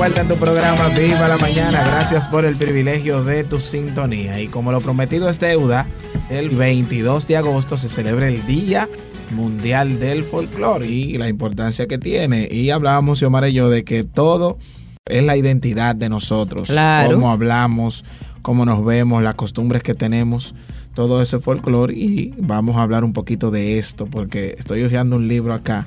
vuelta en tu programa Viva la Mañana. Gracias por el privilegio de tu sintonía. Y como lo prometido es deuda, el 22 de agosto se celebra el Día Mundial del Folclore y la importancia que tiene. Y hablábamos, Xiomara y yo, de que todo es la identidad de nosotros. Claro. Cómo hablamos, cómo nos vemos, las costumbres que tenemos, todo ese folclore. Y vamos a hablar un poquito de esto, porque estoy hojeando un libro acá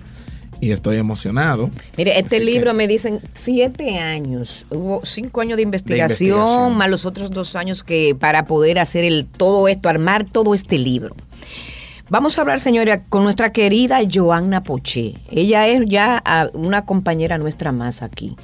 y estoy emocionado. Mire, este Así libro que- me dicen siete años. Hubo cinco años de investigación, investigación. más los otros dos años que para poder hacer el todo esto, armar todo este libro. Vamos a hablar, señora, con nuestra querida Joanna Poché. Ella es ya ah, una compañera nuestra más aquí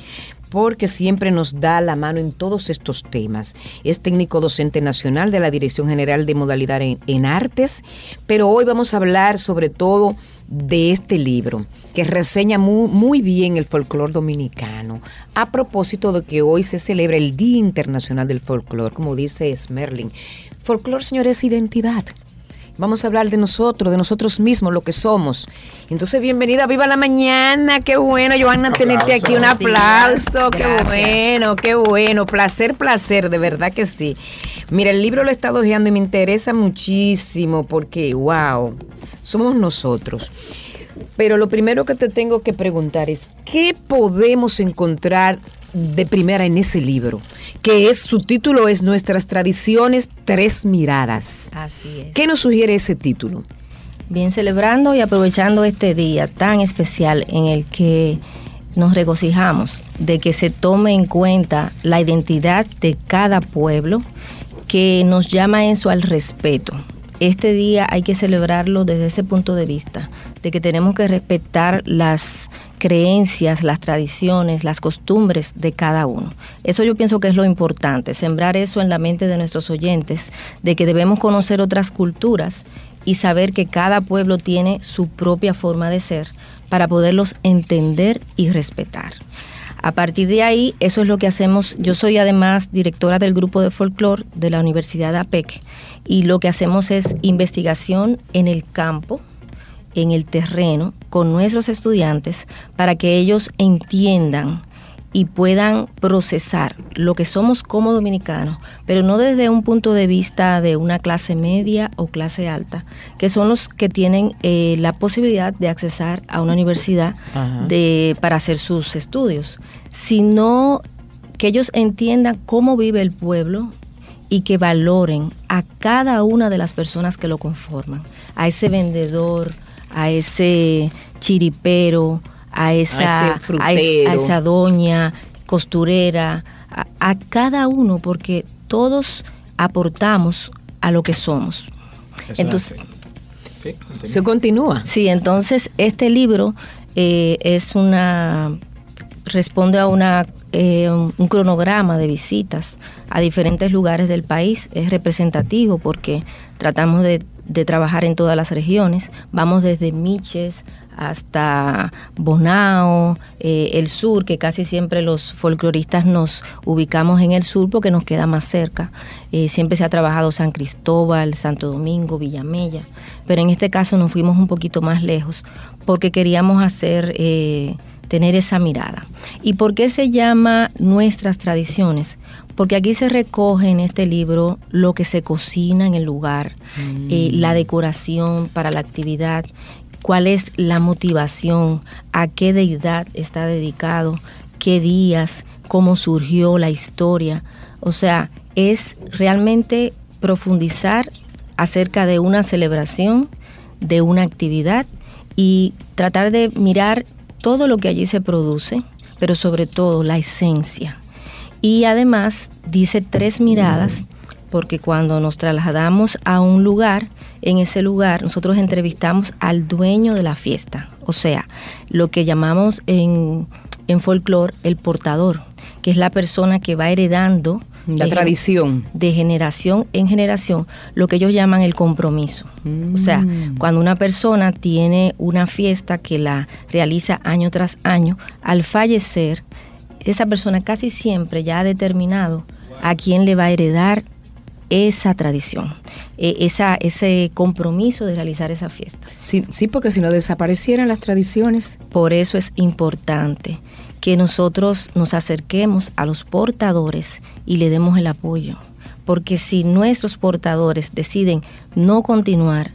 porque siempre nos da la mano en todos estos temas. Es técnico docente nacional de la Dirección General de Modalidad en, en Artes, pero hoy vamos a hablar sobre todo de este libro que reseña muy, muy bien el folclore dominicano a propósito de que hoy se celebra el Día Internacional del Folclore, como dice Smerling. Folclore, señores, es identidad. Vamos a hablar de nosotros, de nosotros mismos, lo que somos. Entonces, bienvenida, viva la mañana. Qué bueno, Joana, tenerte aquí. Un aplauso. Qué bueno, qué bueno. Placer, placer, de verdad que sí. Mira, el libro lo he estado ojeando y me interesa muchísimo porque, wow, somos nosotros. Pero lo primero que te tengo que preguntar es, ¿qué podemos encontrar de primera en ese libro? Que es, su título es Nuestras Tradiciones, Tres Miradas. Así es. ¿Qué nos sugiere ese título? Bien, celebrando y aprovechando este día tan especial en el que nos regocijamos de que se tome en cuenta la identidad de cada pueblo que nos llama eso al respeto. Este día hay que celebrarlo desde ese punto de vista, de que tenemos que respetar las creencias, las tradiciones, las costumbres de cada uno. Eso yo pienso que es lo importante, sembrar eso en la mente de nuestros oyentes, de que debemos conocer otras culturas y saber que cada pueblo tiene su propia forma de ser para poderlos entender y respetar. A partir de ahí, eso es lo que hacemos. Yo soy además directora del grupo de folclore de la Universidad de APEC y lo que hacemos es investigación en el campo, en el terreno, con nuestros estudiantes para que ellos entiendan y puedan procesar lo que somos como dominicanos, pero no desde un punto de vista de una clase media o clase alta, que son los que tienen eh, la posibilidad de accesar a una universidad de, para hacer sus estudios, sino que ellos entiendan cómo vive el pueblo y que valoren a cada una de las personas que lo conforman, a ese vendedor, a ese chiripero, a esa, A esa doña costurera, a, a cada uno, porque todos aportamos a lo que somos. Eso Entonces. Sí. Se continúa. Sí, entonces este libro eh, es una responde a una eh, un un cronograma de visitas a diferentes lugares del país. Es representativo porque tratamos de, de trabajar en todas las regiones. Vamos desde Miches hasta Bonao, eh, el sur, que casi siempre los folcloristas nos ubicamos en el sur porque nos queda más cerca. Eh, siempre se ha trabajado San Cristóbal, Santo Domingo, Villamella, pero en este caso nos fuimos un poquito más lejos porque queríamos hacer, eh, tener esa mirada. ¿Y por qué se llama Nuestras Tradiciones? Porque aquí se recoge en este libro lo que se cocina en el lugar, eh, la decoración para la actividad, cuál es la motivación, a qué deidad está dedicado, qué días, cómo surgió la historia. O sea, es realmente profundizar acerca de una celebración, de una actividad y tratar de mirar todo lo que allí se produce, pero sobre todo la esencia. Y además dice tres miradas, porque cuando nos trasladamos a un lugar, en ese lugar nosotros entrevistamos al dueño de la fiesta, o sea, lo que llamamos en, en folclore el portador, que es la persona que va heredando La de- tradición. de generación en generación lo que ellos llaman el compromiso. O sea, Mm. cuando una persona tiene una fiesta que la realiza año tras año, al fallecer, esa persona casi siempre ya ha determinado a quién le va a heredar esa tradición, eh, esa, ese compromiso de realizar esa fiesta. Sí, sí, porque si no desaparecieran las tradiciones. Por eso es importante que nosotros nos acerquemos a los portadores y le demos el apoyo. Porque si nuestros portadores deciden no continuar,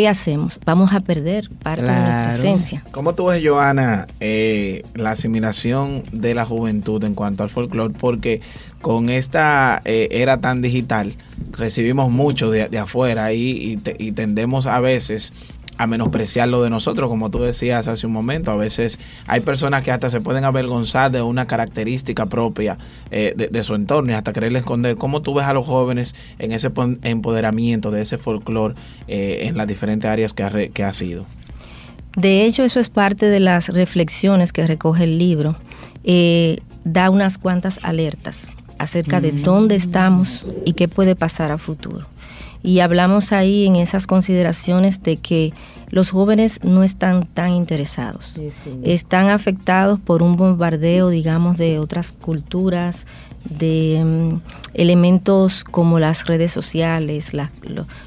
¿qué hacemos? Vamos a perder parte de nuestra esencia. ¿Cómo tú ves, Joana, eh, la asimilación de la juventud en cuanto al folclore? Porque con esta eh, era tan digital, recibimos mucho de, afuera y, y, tendemos a veces a menospreciar lo de nosotros, como tú decías hace un momento. A veces hay personas que hasta se pueden avergonzar de una característica propia eh, de, su entorno y hasta quererle esconder. ¿Cómo tú ves a los jóvenes en ese empoderamiento de ese folclore eh, en las diferentes áreas que ha, que ha sido? De hecho, eso es parte de las reflexiones que recoge el libro. Eh, da unas cuantas alertas acerca de dónde estamos y qué puede pasar a futuro. Y hablamos ahí en esas consideraciones de que los jóvenes no están tan interesados. Están afectados por un bombardeo, digamos, de otras culturas, de mm, elementos como las redes sociales,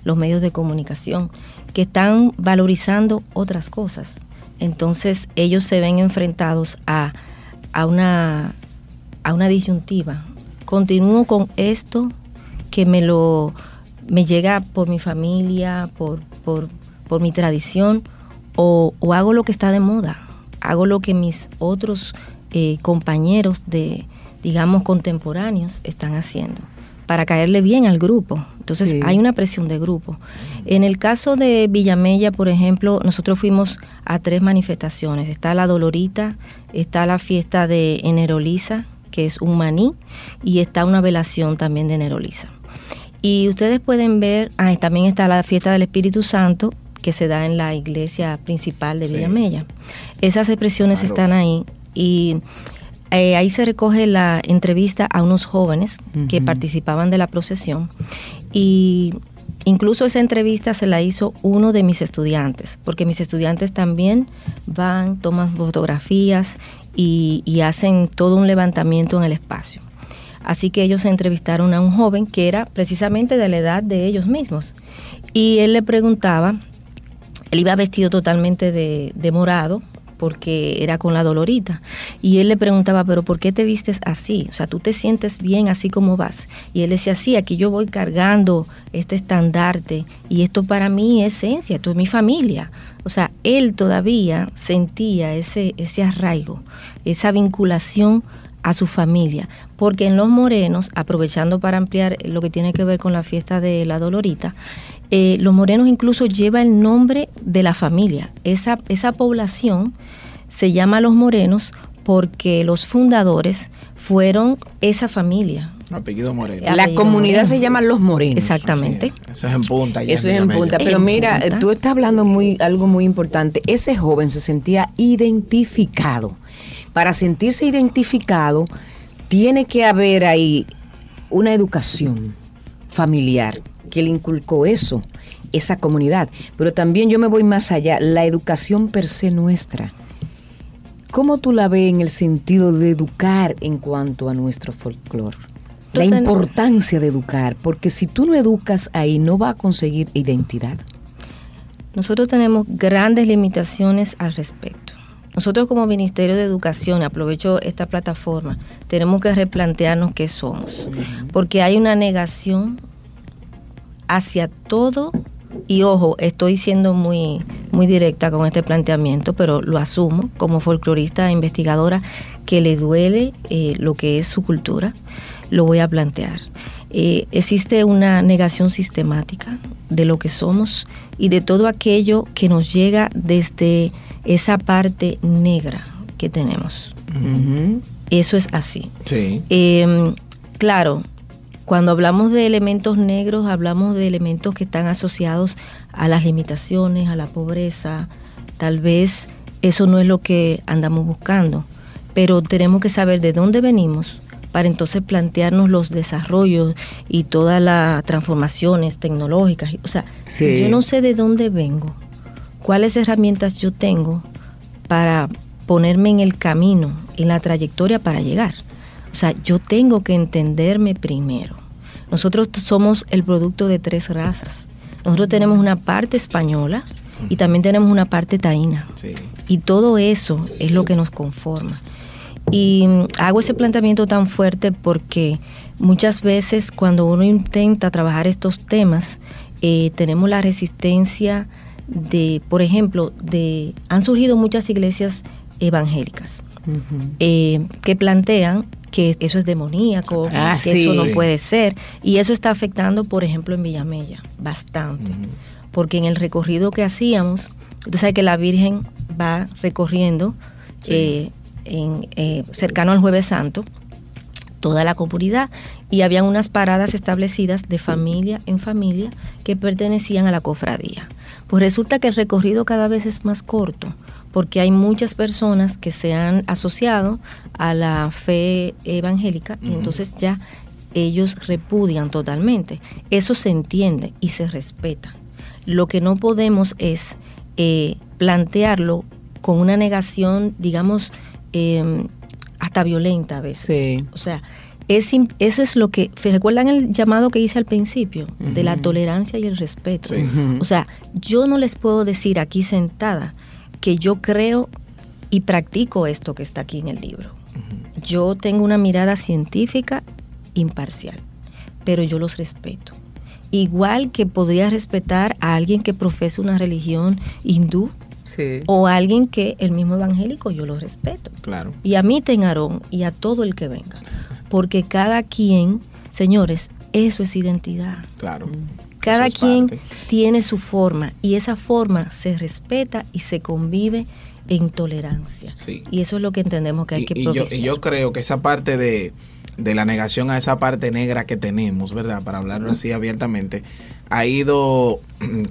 los medios de comunicación, que están valorizando otras cosas. Entonces ellos se ven enfrentados a, a, una, a una disyuntiva. Continúo con esto que me lo me llega por mi familia, por, por, mi tradición, o, hago lo que está de moda, hago lo que mis otros eh, compañeros de, digamos, contemporáneos están haciendo para caerle bien al grupo. Entonces hay una presión de grupo. En el caso de Villamella, por ejemplo, nosotros fuimos a tres manifestaciones. Está la Dolorita, está la fiesta de Eneroliza, que es un maní, y está una velación también de Eneroliza. Y ustedes pueden ver, ah, también está la fiesta del Espíritu Santo que se da en la iglesia principal de Villamella. Esas expresiones están ahí y eh, ahí se recoge la entrevista a unos jóvenes que participaban de la procesión y incluso esa entrevista se la hizo uno de mis estudiantes, porque mis estudiantes también van, toman fotografías y hacen todo un levantamiento en el espacio. Así que ellos entrevistaron a un joven que era precisamente de la edad de ellos mismos. Y él le preguntaba, él iba vestido totalmente de, morado, porque era con la dolorita. Y él le preguntaba, pero ¿por qué te vistes así? O sea, ¿tú te sientes bien así como vas? Y él decía, sí, aquí yo voy cargando este estandarte y esto para mí es esencia, esto es mi familia. O sea, él todavía sentía ese, ese arraigo, esa vinculación a su familia, porque en los morenos, aprovechando para ampliar lo que tiene que ver con la fiesta de la Dolorita, eh, los morenos incluso lleva el nombre de la familia. Esa, esa población se llama los morenos porque los fundadores fueron esa familia. Apellido Moreno. La comunidad se llama Los Morenos. Exactamente. Eso es en punta. Eso es en punta. Pero mira, tú estás hablando muy algo muy importante. Ese joven se sentía identificado. Para sentirse identificado, tiene que haber ahí una educación familiar que le inculcó eso, esa comunidad. Pero también yo me voy más allá, la educación per se nuestra. ¿Cómo tú la ves en el sentido de educar en cuanto a nuestro folclore? La importancia de educar, porque si tú no educas ahí no va a conseguir identidad. Nosotros tenemos grandes limitaciones al respecto. Nosotros como Ministerio de Educación, aprovecho esta plataforma, tenemos que replantearnos qué somos, porque hay una negación hacia todo y ojo, estoy siendo muy muy directa con este planteamiento, pero lo asumo como folclorista e investigadora que le duele eh, lo que es su cultura, lo voy a plantear. Eh, existe una negación sistemática de lo que somos y de todo aquello que nos llega desde esa parte negra que tenemos. Eso es así. Sí. Em, claro, cuando hablamos de elementos negros, hablamos de elementos que están asociados a las limitaciones, a la pobreza. Tal vez eso no es lo que andamos buscando, pero tenemos que saber de dónde venimos para entonces plantearnos los desarrollos y todas las transformaciones tecnológicas. O sea, si yo no sé de dónde vengo, cuáles herramientas yo tengo para ponerme en el camino, en la trayectoria para llegar. O sea, yo tengo que entenderme primero. Nosotros somos el producto de tres razas. Nosotros tenemos una parte española y también tenemos una parte taína. Y todo eso es lo que nos conforma. Y hago ese planteamiento tan fuerte porque muchas veces cuando uno intenta trabajar estos temas, eh, tenemos la resistencia de, por ejemplo, de han surgido muchas iglesias evangélicas eh, que plantean que eso es demoníaco, Ah, que sí. eso no puede ser. Y eso está afectando, por ejemplo, en Villamella, bastante. Porque en el recorrido que hacíamos, usted sabe que la Virgen va recorriendo Sí. eh, en, eh, cercano al Jueves Santo toda la comunidad y habían unas paradas establecidas de familia en familia que pertenecían a la cofradía. Pues resulta que el recorrido cada vez es más corto porque hay muchas personas que se han asociado a la fe evangélica y entonces ya ellos repudian totalmente. Eso se entiende y se respeta. Lo que no podemos es eh, plantearlo con una negación, digamos, eh, hasta violenta a veces. Sí. O sea, es, eso es lo que, ¿recuerdan el llamado que hice al principio? De la tolerancia y el respeto. Sí. O sea, yo no les puedo decir aquí sentada que yo creo y practico esto que está aquí en el libro. Yo tengo una mirada científica imparcial, pero yo los respeto. Igual que podría respetar a alguien que profesa una religión hindú Sí. o alguien que el mismo evangélico, yo lo respeto. Claro. Y a mí, Tenarón, y a todo el que venga. Porque cada quien, señores, eso es identidad. Claro. Cada Eso es quien parte. tiene su forma y esa forma se respeta y se convive en tolerancia. Sí. Y eso es lo que entendemos que hay y, que y yo, y yo creo que esa parte de, de la negación a esa parte negra que tenemos, ¿verdad? Para hablarlo así abiertamente, ha ido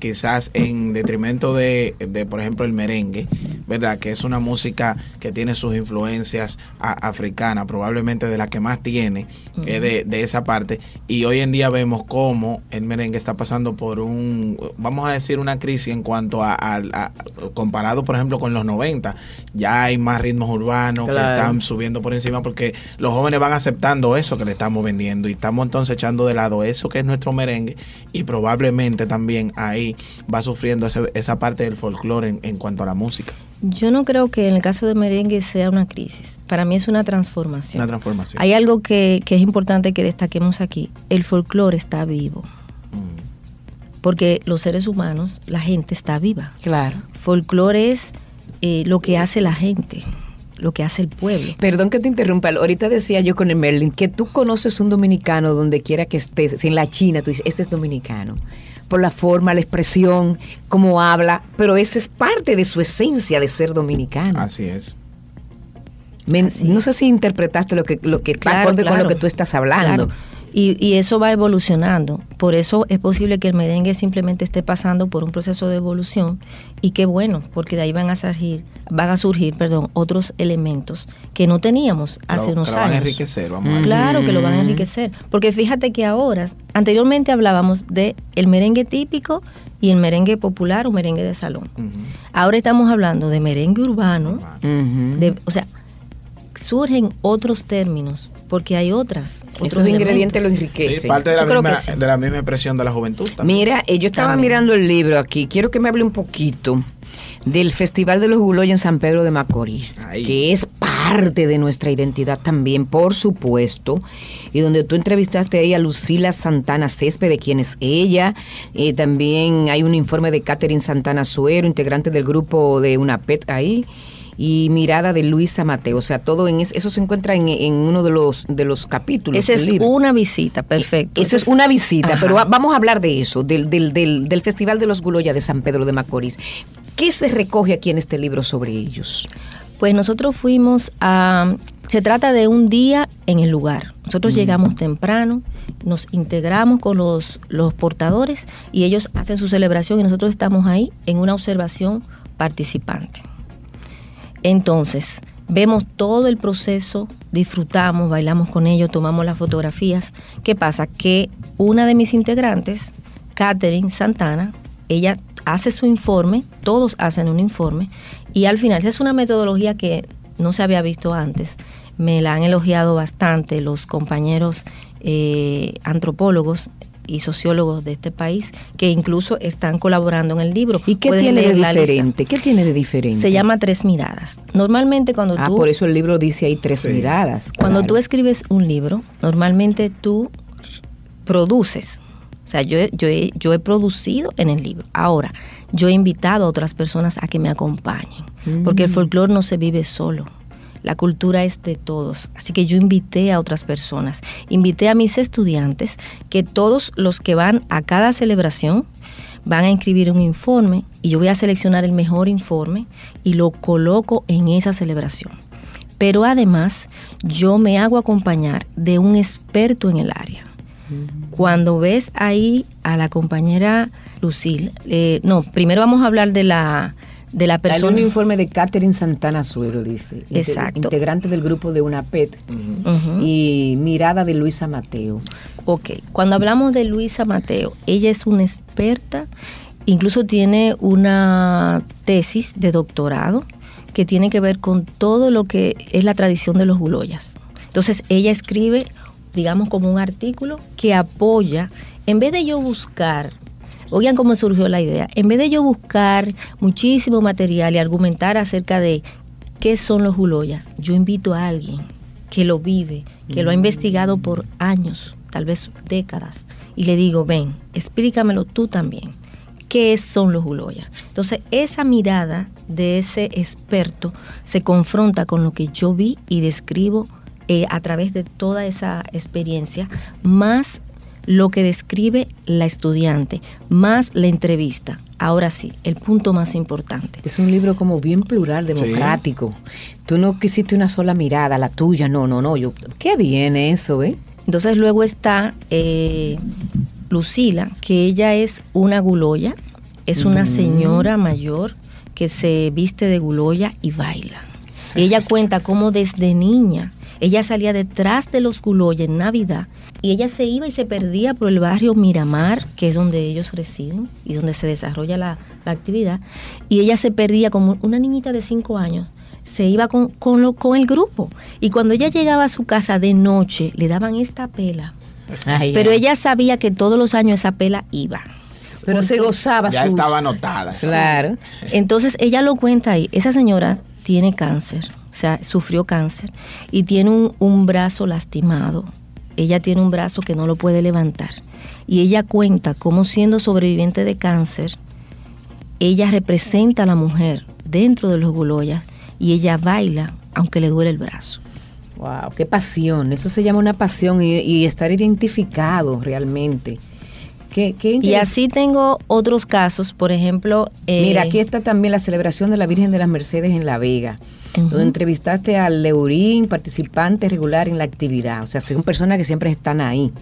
quizás en detrimento de, de, por ejemplo, el merengue, ¿verdad? Que es una música que tiene sus influencias africanas, probablemente de la que más tiene, que es de, de esa parte. Y hoy en día vemos cómo el merengue está pasando por un, vamos a decir, una crisis en cuanto a, a- a- comparado, por ejemplo, con los 90. Ya hay más ritmos urbanos que están subiendo por encima porque los jóvenes van aceptando eso que le estamos vendiendo y estamos entonces echando de lado eso que es nuestro merengue y probablemente también ahí va sufriendo ese- esa parte del folclore en, en cuanto a la música. Yo no creo que en el caso de merengue sea una crisis. Para mí es una transformación. Una transformación. Hay algo que, que es importante que destaquemos aquí. El folclore está vivo. Mm, Porque los seres humanos, la gente está viva. Claro. Folclore es eh, lo que hace la gente, lo que hace el pueblo. Perdón que te interrumpa. Ahorita decía yo con el Merlin que tú conoces un dominicano donde quiera que estés, en la China, tú dices, ese es dominicano. Por la forma, la expresión, cómo habla, pero esa es parte de su esencia de ser dominicano. Así es. Me- Así no es. sé si interpretaste lo que, lo que está Claro, acorde con claro. lo que tú estás hablando. Claro. Y, y eso va evolucionando. Por eso es posible que el merengue simplemente esté pasando por un proceso de evolución. Y qué bueno, porque de ahí van a surgir, van a surgir, perdón, otros elementos que no teníamos hace Lo- unos que lo van a años. enriquecer, vamos a decir. Claro que lo van a enriquecer. Porque fíjate que ahora, anteriormente hablábamos de el merengue típico y el merengue popular o merengue de salón. Ahora estamos hablando de merengue urbano, de, o sea, surgen otros términos porque hay otras. Esos otros ingredientes lo elementos. Sí, enriquecen. parte de la, misma, sí. de la misma expresión de la juventud también. Mira, eh, yo estaba También. mirando el libro aquí. Quiero que me hable un poquito del Festival de los Guloy en San Pedro de Macorís, Ahí. que es parte de nuestra identidad también, por supuesto, y donde tú entrevistaste ahí a Lucila Santana Césped, de quién es ella. Eh, también hay un informe de Catherine Santana Suero, integrante del grupo de UNAPET ahí. Y mirada de Luisa Mateo, o sea, todo en es- eso se encuentra en, en uno de los de los capítulos. Esa es libro. una visita, perfecto. Eso es una visita, Ajá. pero va- vamos a hablar de eso, del, del, del, del Festival de los Guloya de San Pedro de Macorís. ¿Qué se recoge aquí en este libro sobre ellos? Pues nosotros fuimos a... Se trata de un día en el lugar. Nosotros llegamos temprano, nos integramos con los, los portadores y ellos hacen su celebración y nosotros estamos ahí en una observación participante. Entonces, vemos todo el proceso, disfrutamos, bailamos con ellos, tomamos las fotografías. ¿Qué pasa? Que una de mis integrantes, Catherine Santana, ella hace su informe, todos hacen un informe, y al final, es una metodología que no se había visto antes. Me la han elogiado bastante los compañeros eh, antropólogos y sociólogos de este país que incluso están colaborando en el libro. ¿Y qué tiene de diferente? ¿Qué tiene de diferente? Se llama Tres Miradas. Normalmente cuando ah, tú... por eso el libro dice ahí Tres Miradas. Cuando tú escribes un libro, normalmente tú produces. O sea, yo, yo, yo he producido en el libro. Ahora, yo he invitado a otras personas a que me acompañen, porque el mm. folclore no se vive solo. La cultura es de todos. Así que yo invité a otras personas. Invité a mis estudiantes que todos los que van a cada celebración van a inscribir un informe y yo voy a seleccionar el mejor informe y lo coloco en esa celebración. Pero además yo me hago acompañar de un experto en el área. Cuando ves ahí a la compañera Lucille, eh, no, primero vamos a hablar de la, de la persona. Hay un informe de Catherine Santana Suero, dice. Exacto. Integrante del grupo de UNAPET. Y mirada de Luisa Mateo. Ok, cuando hablamos de Luisa Mateo, ella es una experta, incluso tiene una tesis de doctorado que tiene que ver con todo lo que es la tradición de los guloyas. Entonces, ella escribe, digamos, como un artículo que apoya, en vez de yo buscar Oigan cómo surgió la idea. En vez de yo buscar muchísimo material y argumentar acerca de qué son los huloyas, yo invito a alguien que lo vive, que lo ha investigado por años, tal vez décadas, y le digo, ven, explícamelo tú también. ¿Qué son los huloyas? Entonces, esa mirada de ese experto se confronta con lo que yo vi y describo eh, a través de toda esa experiencia, más lo que describe la estudiante, más la entrevista. Ahora sí, el punto más importante. Es un libro como bien plural, democrático. Tú no quisiste una sola mirada, la tuya, no, no, no. Yo, qué bien eso, ¿eh? Entonces luego está eh, Lucila, que ella es una guloya, es una mm. señora mayor que se viste de guloya y baila. Y ella cuenta cómo desde niña ella salía detrás de los guloya en Navidad y ella se iba y se perdía por el barrio Miramar, que es donde ellos residen y donde se desarrolla la, actividad, y ella se perdía como una niñita de cinco años se iba con, con, con, el grupo. Y cuando ella llegaba a su casa de noche, le daban esta pela. Pero ella sabía que todos los años esa pela iba. Pero se gozaba. Ya estaba anotada. Claro. Entonces ella lo cuenta ahí. Esa señora tiene cáncer, o sea, sufrió cáncer y tiene un, un brazo lastimado ella tiene un brazo que no lo puede levantar. Y ella cuenta cómo siendo sobreviviente de cáncer, ella representa a la mujer dentro de los guloyas y ella baila aunque le duele el brazo. Wow, qué pasión. Eso se llama una pasión y, estar identificado realmente. Qué, y así tengo otros casos, por ejemplo... Eh, Mira, aquí está también la celebración de la Virgen de las Mercedes en La Vega donde entrevistaste al Leurín, participante regular en la actividad. O sea, son personas que siempre están ahí.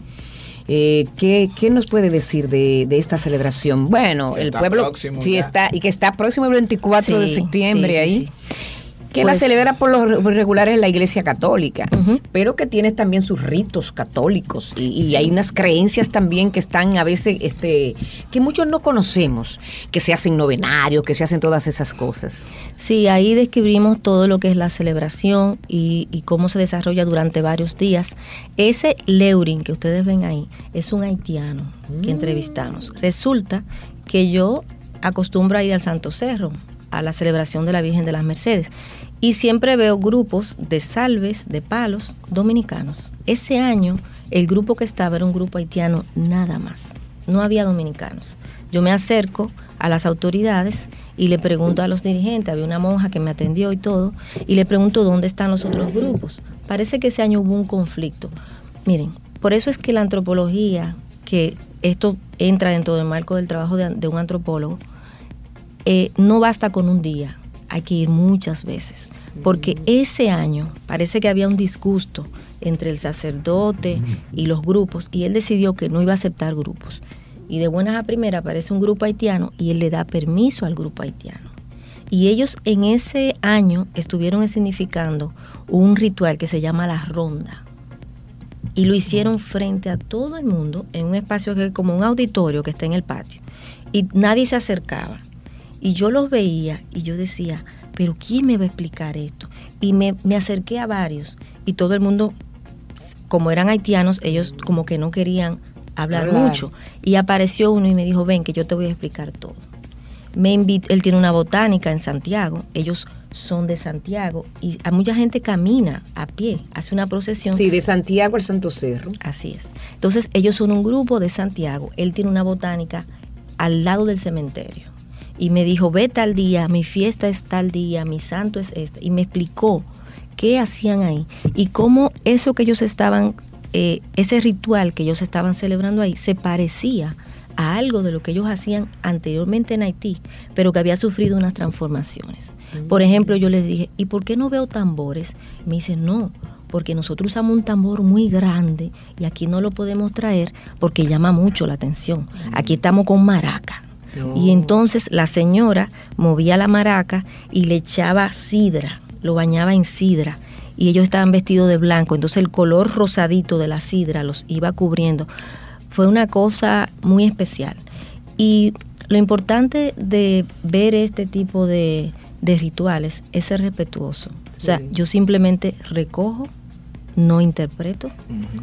Eh, ¿qué, nos puede decir de, esta celebración? Bueno, el pueblo sí está y que está próximo el 24 de septiembre ahí que la pues celebra por los regulares en la Iglesia Católica, pero que tiene también sus ritos católicos y, hay unas creencias también que están a veces, este, que muchos no conocemos, que se hacen novenarios, que se hacen todas esas cosas. Sí, ahí describimos todo lo que es la celebración y, cómo se desarrolla durante varios días. Ese Leurin que ustedes ven ahí es un haitiano que mm. entrevistamos. Resulta que yo acostumbro a ir al Santo Cerro a la celebración de la Virgen de las Mercedes. Y siempre veo grupos de salves, de palos dominicanos. Ese año el grupo que estaba era un grupo haitiano nada más. No había dominicanos. Yo me acerco a las autoridades y le pregunto a los dirigentes, había una monja que me atendió y todo, y le pregunto dónde están los otros grupos. Parece que ese año hubo un conflicto. Miren, por eso es que la antropología, que esto entra dentro del marco del trabajo de, un antropólogo, eh, no basta con un día, hay que ir muchas veces, porque ese año parece que había un disgusto entre el sacerdote y los grupos y él decidió que no iba a aceptar grupos. Y de buenas a primeras aparece un grupo haitiano y él le da permiso al grupo haitiano. Y ellos en ese año estuvieron significando un ritual que se llama la ronda. Y lo hicieron frente a todo el mundo en un espacio que es como un auditorio que está en el patio. Y nadie se acercaba. Y yo los veía y yo decía, pero ¿quién me va a explicar esto? Y me, acerqué a varios y todo el mundo, como eran haitianos, ellos como que no querían hablar mucho. Y apareció uno y me dijo, ven que yo te voy a explicar todo. Me invitó, él tiene una botánica en Santiago, ellos son de Santiago y a mucha gente camina a pie, hace una procesión. Sí, de Santiago al Santo Cerro. Así es. Entonces, ellos son un grupo de Santiago. Él tiene una botánica al lado del cementerio. Y me dijo, ve tal día, mi fiesta es tal día, mi santo es este. Y me explicó qué hacían ahí y cómo eso que ellos estaban, eh, ese ritual que ellos estaban celebrando ahí, se parecía a algo de lo que ellos hacían anteriormente en Haití, pero que había sufrido unas transformaciones. Por ejemplo, yo les dije, ¿y por qué no veo tambores? Me dice, no, porque nosotros usamos un tambor muy grande y aquí no lo podemos traer porque llama mucho la atención. Aquí estamos con maraca. Y entonces la señora movía la maraca y le echaba sidra, lo bañaba en sidra. Y ellos estaban vestidos de blanco, entonces el color rosadito de la sidra los iba cubriendo. Fue una cosa muy especial. Y lo importante de ver este tipo de, de rituales es ser respetuoso. O sea, Sí. yo simplemente recojo, no interpreto.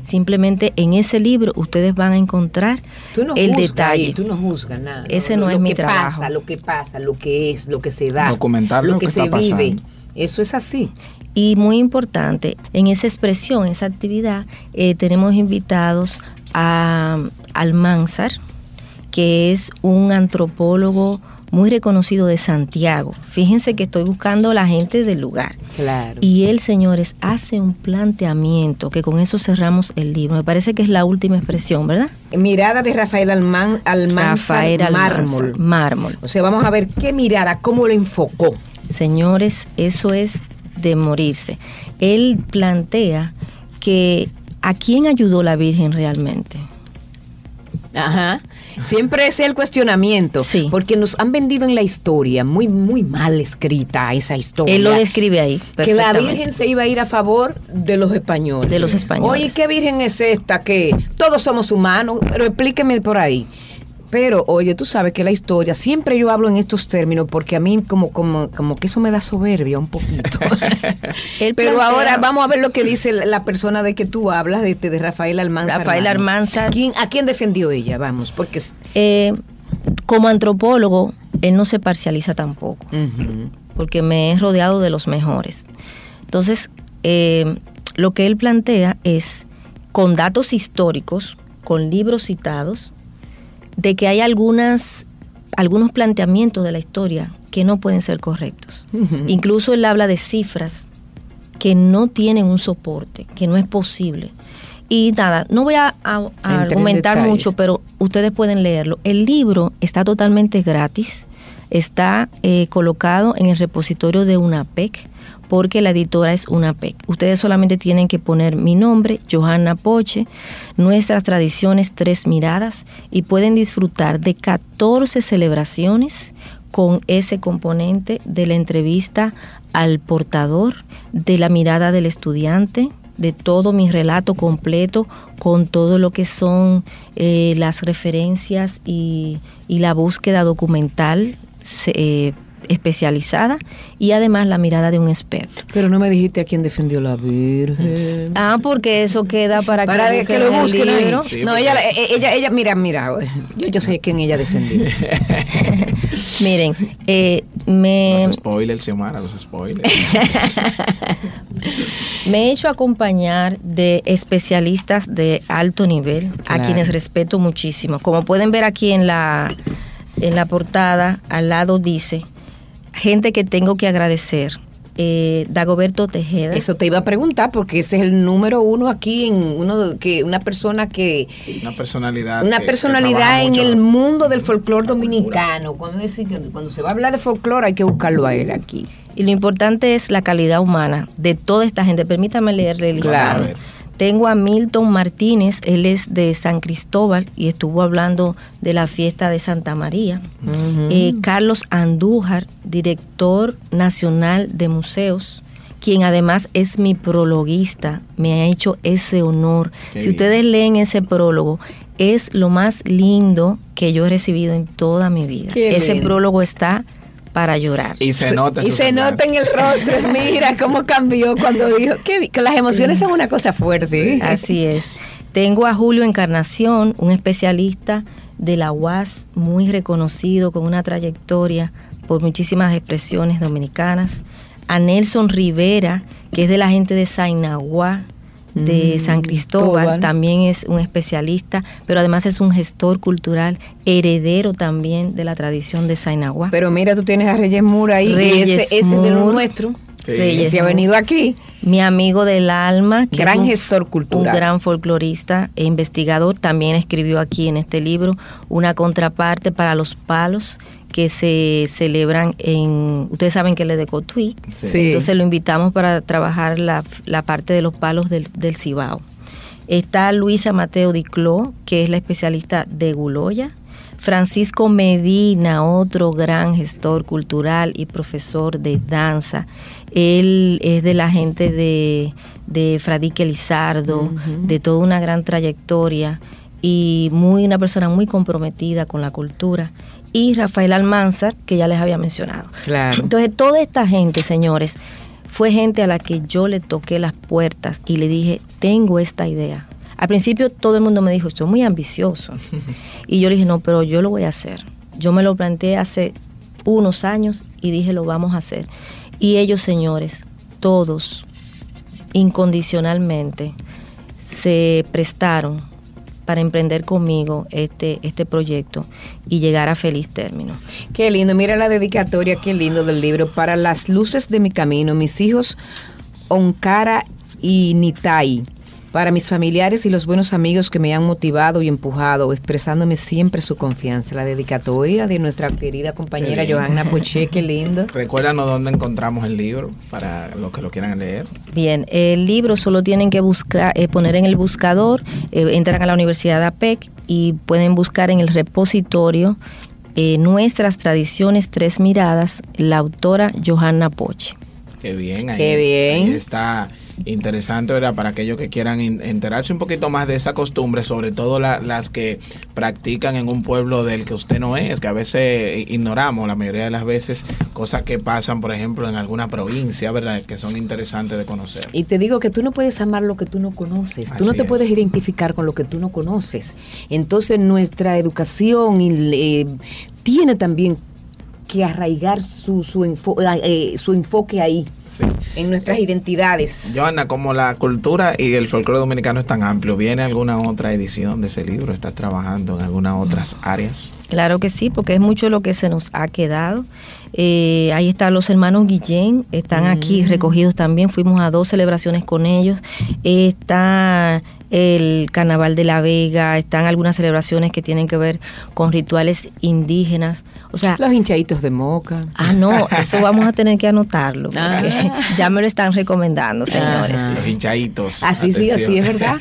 Simplemente en ese libro ustedes van a encontrar Tú no el juzgas detalle. ahí, tú no juzgas nada. Ese no es mi que trabajo. Pasa, lo que pasa, lo que es, lo que se da. Documentar lo, lo que, que se está vive. pasando. Eso es así. Y muy importante, en esa expresión, esa actividad, eh, tenemos invitados a Almanzar, que es un antropólogo muy reconocido de Santiago. Fíjense que estoy buscando la gente del lugar. Claro. Y él, señores, hace un planteamiento que con eso cerramos el libro. Me parece que es la última expresión, ¿verdad? Mirada de Rafael Alman, Almanzar Rafael Almanzar, Mármol. Mármol. O sea, vamos a ver qué mirada, cómo lo enfocó. Señores, eso es de morirse. Él plantea que a quién ayudó la Virgen realmente. Ajá. Siempre es el cuestionamiento. Sí. Porque nos han vendido en la historia, muy, muy mal escrita esa historia. Él lo describe ahí. que la. Virgen se iba a ir a favor de los españoles. De los españoles. Oye, ¿qué Virgen es esta? Que todos somos humanos, pero explíqueme por ahí. Pero, oye, tú sabes que la historia, siempre yo hablo en estos términos porque a mí como, como, como que eso me da soberbia un poquito. Pero plantea- ahora vamos a ver lo que dice la persona de que tú hablas, de, de Rafael Almanzar. Rafael. ¿Quién- ¿A quién defendió ella? Vamos, porque... Eh, como antropólogo, él no se parcializa tampoco. Porque me he rodeado de los mejores. Entonces, eh, lo que él plantea es, con datos históricos, con libros citados, de que hay algunas, algunos planteamientos de la historia que no pueden ser correctos. Incluso él habla de cifras que no tienen un soporte, que no es posible. Y nada, no voy a, argumentar detalles. mucho, pero ustedes pueden leerlo. El libro está totalmente gratis, está eh, colocado en el repositorio de UNAPEC, porque la editora es UNAPEC. Ustedes solamente tienen que poner mi nombre, Johanna Poche, nuestras tradiciones, tres miradas, y pueden disfrutar de 14 celebraciones con ese componente de la entrevista al portador, de la mirada del estudiante, de todo mi relato completo, con todo lo que son eh, las referencias y, la búsqueda documental eh, especializada y además la mirada de un experto. Pero no me dijiste a quién defendió la Virgen. Ah, porque eso queda para, Para que, que, lo el busquen ahí. libro. Sí, no, porque- ella, eh, ella, ella, mira, mira, yo, yo sé quién ella defendió. Miren, eh, me, Los spoilers, Xiomara, los spoilers. Me he hecho acompañar de especialistas de alto nivel, a quienes respeto muchísimo. Como pueden ver aquí en la, en la portada, al lado dice, gente que tengo que agradecer. Eh, Dagoberto Tejeda. Eso te iba a preguntar porque ese es el número uno aquí en uno de- que una persona que Una personalidad. una que- personalidad en el mundo del folclore dominicano. Cuando, es- cuando se va a hablar de folclore hay que buscarlo a él aquí. Y lo importante es la calidad humana de toda esta gente. Permítame leerle el Claro. listado. Tengo a Milton Martínez, él es de San Cristóbal y estuvo hablando de la fiesta de Santa María. Eh, Carlos Andújar, director nacional de museos, quien además es mi prologuista, me ha hecho ese honor. Qué si bien. ustedes leen ese prólogo, es lo más lindo que yo he recibido en toda mi vida. Qué ese lindo. prólogo está para llorar. Y se nota. en Y se semblante. nota en el rostro, mira cómo cambió cuando dijo que, que las emociones son una cosa fuerte. Así es. Tengo a Julio Encarnación, un especialista de la UAS muy reconocido, con una trayectoria por muchísimas expresiones dominicanas. A Nelson Rivera, que es de la gente de Sainaguá, de Mm, San Cristóbal, también es un especialista, pero además es un gestor cultural, heredero también de la tradición de Sainaguá. Pero mira, tú tienes a Reyes Moore ahí, y ese, ese de lo nuestro. Sí. Reyes ha venido aquí. Mi amigo del alma, que Gran un- gestor cultural. Un gran folclorista e investigador, también escribió aquí en este libro una contraparte para los palos que se celebran en, ustedes saben que él es de Cotuí, Sí. entonces lo invitamos para trabajar la, la parte de los palos del, del Cibao. Está Luisa Mateo Dicló, que es la especialista de Guloya. Francisco Medina, otro gran gestor cultural y profesor de danza. Él es de la gente de, de Fradique Lizardo, de toda una gran trayectoria y muy una persona muy comprometida con la cultura. Y Rafael Almanzar, que ya les había mencionado. Claro. Entonces, toda esta gente, señores, fue gente a la que yo le toqué las puertas y le dije, tengo esta idea. Al principio todo el mundo me dijo, estoy muy ambicioso. y yo le dije, no, pero yo lo voy a hacer. Yo me lo planteé hace unos años y dije, lo vamos a hacer. Y ellos, señores, todos, incondicionalmente, se prestaron para emprender conmigo este, este proyecto y llegar a feliz término. Qué lindo, mira la dedicatoria, qué lindo del libro. Para las luces de mi camino, mis hijos Onkara y Nitai. Para mis familiares y los buenos amigos que me han motivado y empujado, expresándome siempre su confianza. La dedicatoria de nuestra querida compañera. Johanna Poche, qué lindo. Recuérdanos dónde encontramos el libro para los que lo quieran leer. Bien, el libro solo tienen que buscar, eh, poner en el buscador, eh, entran a la Universidad de APEC y pueden buscar en el repositorio eh, Nuestras Tradiciones Tres Miradas, la autora Johanna Poche. Qué bien, ahí, Qué bien. ahí está interesante, ¿verdad? Para aquellos que quieran enterarse un poquito más de esa costumbre, sobre todo la- las que practican en un pueblo del que usted no es, que a veces ignoramos la mayoría de las veces cosas que pasan, por ejemplo, en alguna provincia, ¿verdad? Que son interesantes de conocer. Y te digo que tú no puedes amar lo que tú no conoces, tú no te es. puedes identificar con lo que tú no conoces. Entonces nuestra educación y, eh, tiene también que arraigar su, su, enfo- eh, su enfoque ahí, Sí. en nuestras identidades. Joana, como la cultura y el folclore dominicano es tan amplio, ¿viene alguna otra edición de ese libro? ¿Estás trabajando en algunas otras áreas? Claro que sí, porque es mucho lo que se nos ha quedado. Eh, ahí están los hermanos Guillén, están aquí recogidos también. Fuimos a dos celebraciones con ellos. Está el Carnaval de la Vega, están algunas celebraciones que tienen que ver con rituales indígenas. O sea, Los hinchaditos de moca. ah, no, eso vamos a tener que anotarlo, porque Ah. ya me lo están recomendando, señores. Ajá. Los hinchaditos. Así sí, así es verdad.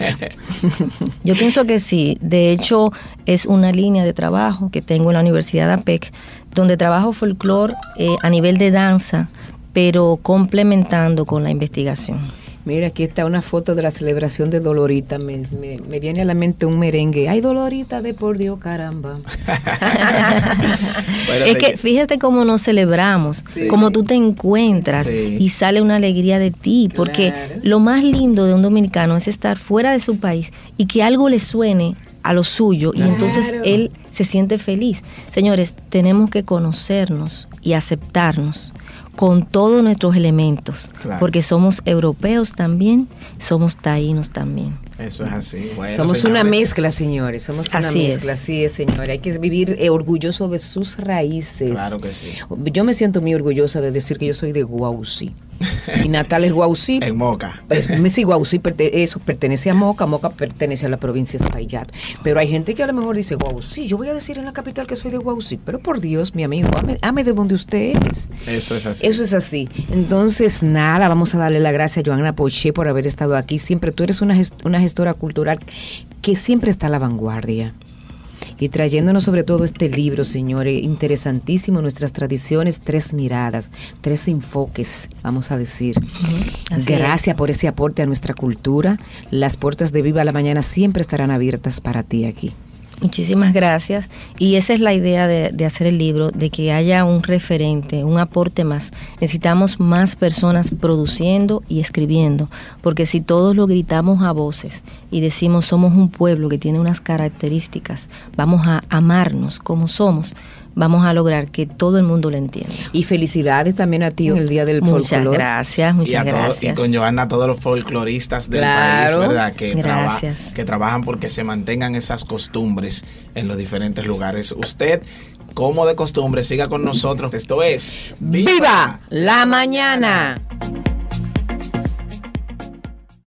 Yo pienso que sí. De hecho, es una línea de trabajo que tengo en la Universidad de APEC, donde trabajo folclore eh, a nivel de danza, pero complementando con la investigación. Mira, aquí está una foto de la celebración de Dolorita. Me, me- me viene a la mente un merengue. Ay, Dolorita de por Dios, caramba. Bueno, es que fíjate cómo nos celebramos, Sí. cómo tú te encuentras Sí. y sale una alegría de ti, porque Claro. lo más lindo de un dominicano es estar fuera de su país y que algo le suene a lo suyo y entonces él se siente feliz. Señores, tenemos que conocernos y aceptarnos con todos nuestros elementos, Claro. porque somos europeos también, somos taínos también. Eso es así. Bueno, Somos una mezcla, señores. Somos una Así mezcla. es. Así es, señora. Hay que vivir eh, orgulloso de sus raíces. Claro que sí. Yo me siento muy orgullosa de decir que yo soy de Guausí. Mi natal es Guausí. En Moca. Pues, me sí, Guausí, perte- eso pertenece a Moca, Moca pertenece a la provincia de Espaillat. Pero hay gente que a lo mejor dice, Guausí, yo voy a decir en la capital que soy de Guausí. Pero por Dios, mi amigo, ame, ame de donde usted es. Eso es así. Eso es así. Entonces, nada, vamos a darle la gracia a Joana Poche por haber estado aquí. Siempre tú eres una, gest- una gestora cultural que siempre está a la vanguardia. Y trayéndonos sobre todo este libro, señores, interesantísimo, nuestras tradiciones, tres miradas, tres enfoques, vamos a decir. Gracias es. por ese aporte a nuestra cultura. Las puertas de Viva la Mañana siempre estarán abiertas para ti aquí. Muchísimas gracias. Y esa es la idea de, de, hacer el libro, de que haya un referente, un aporte más. Necesitamos más personas produciendo y escribiendo, porque si todos lo gritamos a voces y decimos somos un pueblo que tiene unas características, vamos a amarnos como somos, vamos a lograr que todo el mundo lo entienda. Y felicidades también a ti en el Día del Muchas Folclor. gracias, muchas y, a todo- gracias. y con Joana a todos los folcloristas del Claro. país, ¿verdad? Que, traba- que trabajan porque se mantengan esas costumbres en los diferentes lugares. Usted, como de costumbre, siga con nosotros. Esto es ¡Viva la mañana!